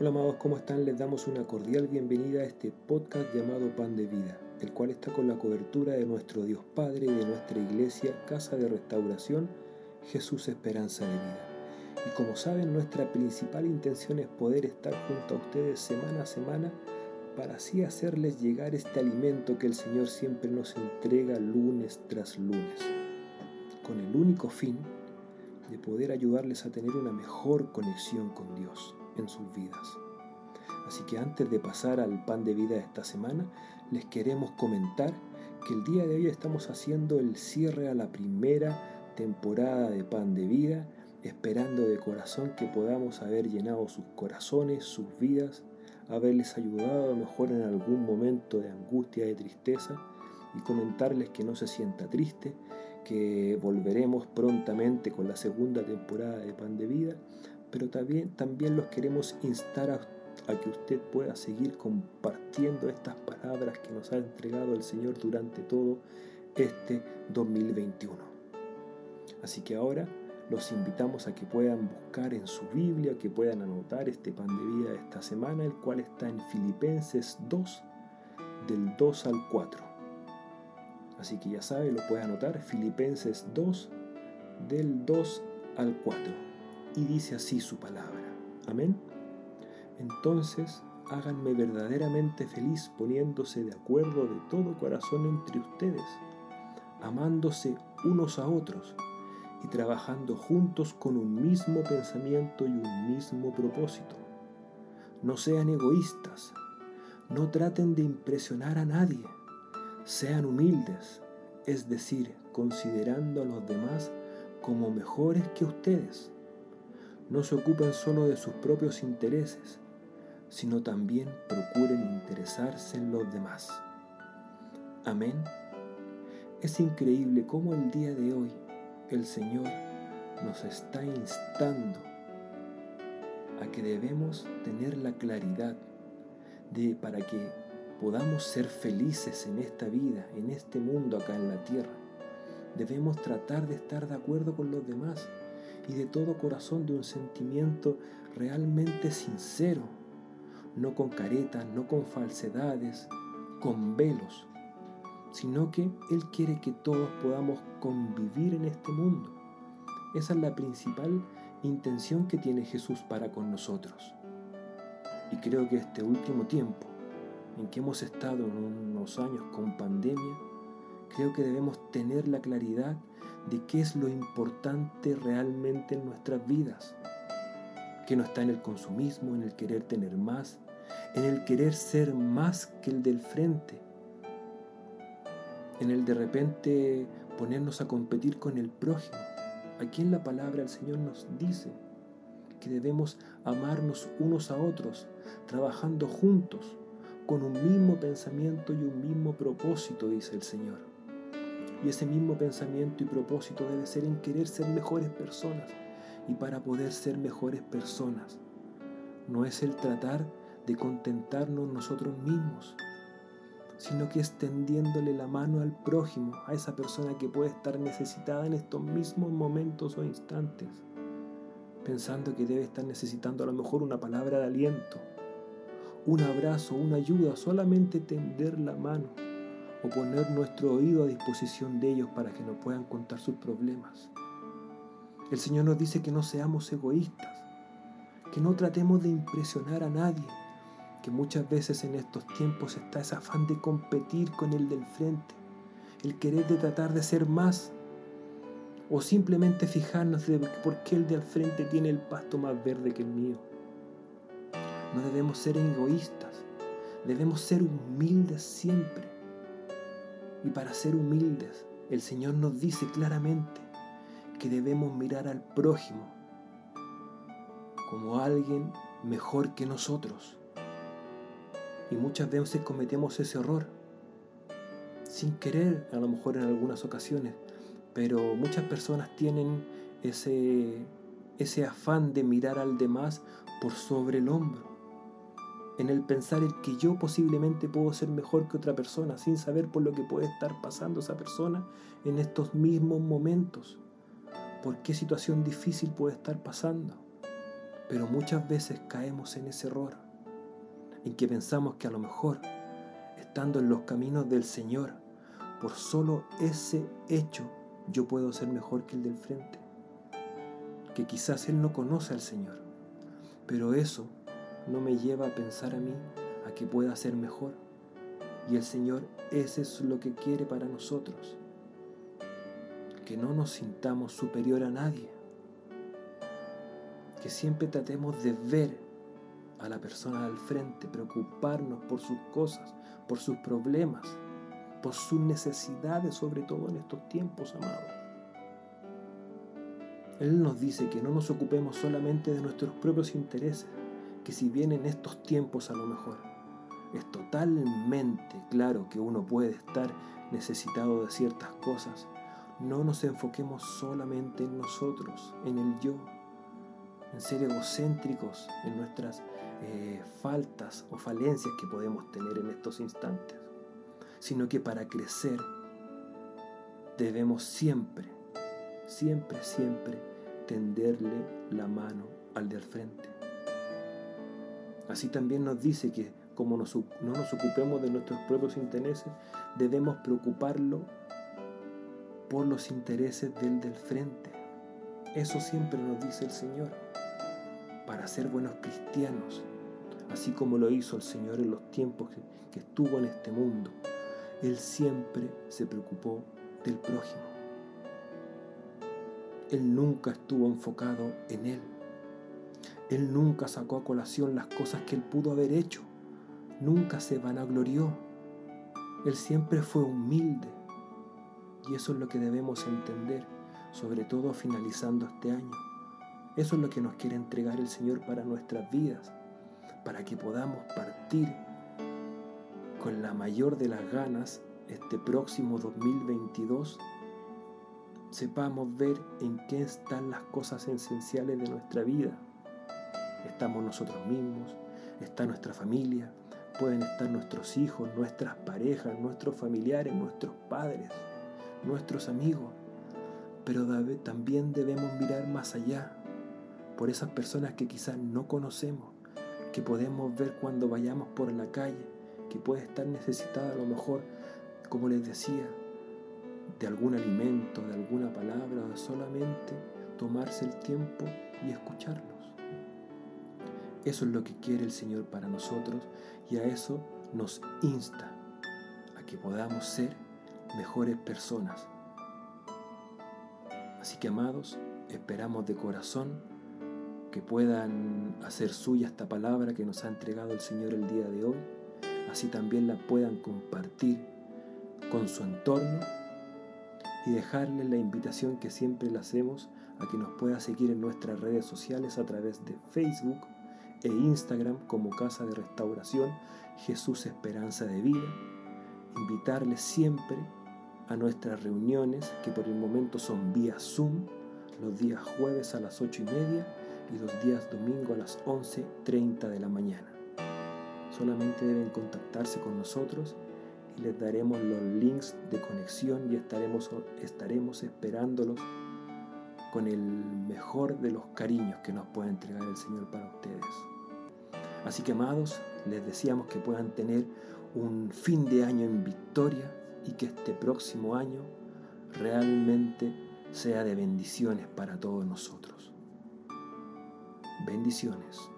Hola amados, ¿cómo están? Les damos una cordial bienvenida a este podcast llamado Pan de Vida, el cual está con la cobertura de nuestro Dios Padre y de nuestra iglesia, Casa de Restauración, Jesús Esperanza de Vida. Y como saben, nuestra principal intención es poder estar junto a ustedes semana a semana para así hacerles llegar este alimento que el Señor siempre nos entrega lunes tras lunes, con el único fin de poder ayudarles a tener una mejor conexión con Dios en sus vidas. Así que antes de pasar al pan de vida de esta semana, les queremos comentar que el día de hoy estamos haciendo el cierre a la primera temporada de pan de vida, esperando de corazón que podamos haber llenado sus corazones, sus vidas, haberles ayudado a mejor en algún momento de angustia, de tristeza, y comentarles que no se sienta triste, que volveremos prontamente con la segunda temporada de Pan de Vida, pero también, también los queremos instar a, que usted pueda seguir compartiendo estas palabras que nos ha entregado el Señor durante todo este 2021. Así que ahora los invitamos a que puedan buscar en su Biblia, que puedan anotar este pan de vida de esta semana, el cual está en Filipenses 2, del 2 al 4. Así que ya sabe, lo puede anotar, Filipenses 2, del 2 al 4 y dice así su palabra. Amén. Entonces háganme verdaderamente feliz poniéndose de acuerdo de todo corazón entre ustedes, amándose unos a otros y trabajando juntos con un mismo pensamiento y un mismo propósito. No sean egoístas, no traten de impresionar a nadie, sean humildes, es decir, considerando a los demás como mejores que ustedes no se ocupen solo de sus propios intereses, sino también procuren interesarse en los demás. Amén. Es increíble cómo el día de hoy el Señor nos está instando a que debemos tener la claridad de para que podamos ser felices en esta vida, en este mundo acá en la tierra. Debemos tratar de estar de acuerdo con los demás y de todo corazón de un sentimiento realmente sincero, no con caretas, no con falsedades, con velos, sino que Él quiere que todos podamos convivir en este mundo. Esa es la principal intención que tiene Jesús para con nosotros. Y creo que este último tiempo, en que hemos estado en unos años con pandemia, creo que debemos tener la claridad de qué es lo importante realmente en nuestras vidas, que no está en el consumismo, en el querer tener más, en el querer ser más que el del frente, en el de repente ponernos a competir con el prójimo. Aquí en la palabra el Señor nos dice que debemos amarnos unos a otros, trabajando juntos, con un mismo pensamiento y un mismo propósito, dice el Señor. Y ese mismo pensamiento y propósito debe ser en querer ser mejores personas. Y para poder ser mejores personas, no es el tratar de contentarnos nosotros mismos, sino que extendiéndole la mano al prójimo, a esa persona que puede estar necesitada en estos mismos momentos o instantes, pensando que debe estar necesitando a lo mejor una palabra de aliento, un abrazo, una ayuda, solamente tender la mano o poner nuestro oído a disposición de ellos para que nos puedan contar sus problemas. El Señor nos dice que no seamos egoístas, que no tratemos de impresionar a nadie, que muchas veces en estos tiempos está ese afán de competir con el del frente, el querer de tratar de ser más, o simplemente fijarnos de por qué el del frente tiene el pasto más verde que el mío. No debemos ser egoístas, debemos ser humildes siempre y para ser humildes, el Señor nos dice claramente que debemos mirar al prójimo como alguien mejor que nosotros. Y muchas veces cometemos ese error, sin querer a lo mejor en algunas ocasiones, pero muchas personas tienen ese, ese afán de mirar al demás por sobre el hombro en el pensar en que yo posiblemente puedo ser mejor que otra persona sin saber por lo que puede estar pasando esa persona en estos mismos momentos, por qué situación difícil puede estar pasando. Pero muchas veces caemos en ese error, en que pensamos que a lo mejor, estando en los caminos del Señor, por solo ese hecho yo puedo ser mejor que el del frente. Que quizás Él no conoce al Señor, pero eso no me lleva a pensar a mí a que pueda ser mejor. Y el Señor, ese es lo que quiere para nosotros. Que no nos sintamos superior a nadie. Que siempre tratemos de ver a la persona al frente, preocuparnos por sus cosas, por sus problemas, por sus necesidades, sobre todo en estos tiempos, amados. Él nos dice que no nos ocupemos solamente de nuestros propios intereses, que si bien en estos tiempos a lo mejor es totalmente claro que uno puede estar necesitado de ciertas cosas, no nos enfoquemos solamente en nosotros, en el yo, en ser egocéntricos en nuestras eh, faltas o falencias que podemos tener en estos instantes, sino que para crecer debemos siempre, siempre, siempre tenderle la mano al del frente. Así también nos dice que como no nos ocupemos de nuestros propios intereses, debemos preocuparlo por los intereses del del frente. Eso siempre nos dice el Señor, para ser buenos cristianos, así como lo hizo el Señor en los tiempos que, que estuvo en este mundo. Él siempre se preocupó del prójimo. Él nunca estuvo enfocado en Él. Él nunca sacó a colación las cosas que Él pudo haber hecho nunca se vanaglorió. Él siempre fue humilde. Y eso es lo que debemos entender, sobre todo finalizando este año. Eso es lo que nos quiere entregar el Señor para nuestras vidas, para que podamos partir con la mayor de las ganas este próximo 2022 sepamos ver en qué están las cosas esenciales de nuestra vida. Estamos nosotros mismos, está nuestra familia, pueden estar nuestros hijos, nuestras parejas, nuestros familiares, nuestros padres, nuestros amigos. Pero también debemos mirar más allá, por esas personas que quizás no conocemos, que podemos ver cuando vayamos por la calle, que puede estar necesitada a lo mejor, como les decía, de algún alimento, de alguna palabra, solamente tomarse el tiempo y escucharlos. Eso es lo que quiere el Señor para nosotros y a eso nos insta, a que podamos ser mejores personas. Así que amados, esperamos de corazón que puedan hacer suya esta palabra que nos ha entregado el Señor el día de hoy, así también la puedan compartir con su entorno y dejarle la invitación que siempre le hacemos a que nos pueda seguir en nuestras redes sociales a través de Facebook, e Instagram como Casa de Restauración Jesús Esperanza de Vida. Invitarles siempre a nuestras reuniones que por el momento son vía Zoom los días jueves a las 8 y media y los días domingo a las 11.30 de la mañana. Solamente deben contactarse con nosotros y les daremos los links de conexión y estaremos, estaremos esperándolos con el mejor de los cariños que nos puede entregar el Señor para ustedes. Así que amados, les deseamos que puedan tener un fin de año en victoria y que este próximo año realmente sea de bendiciones para todos nosotros. Bendiciones.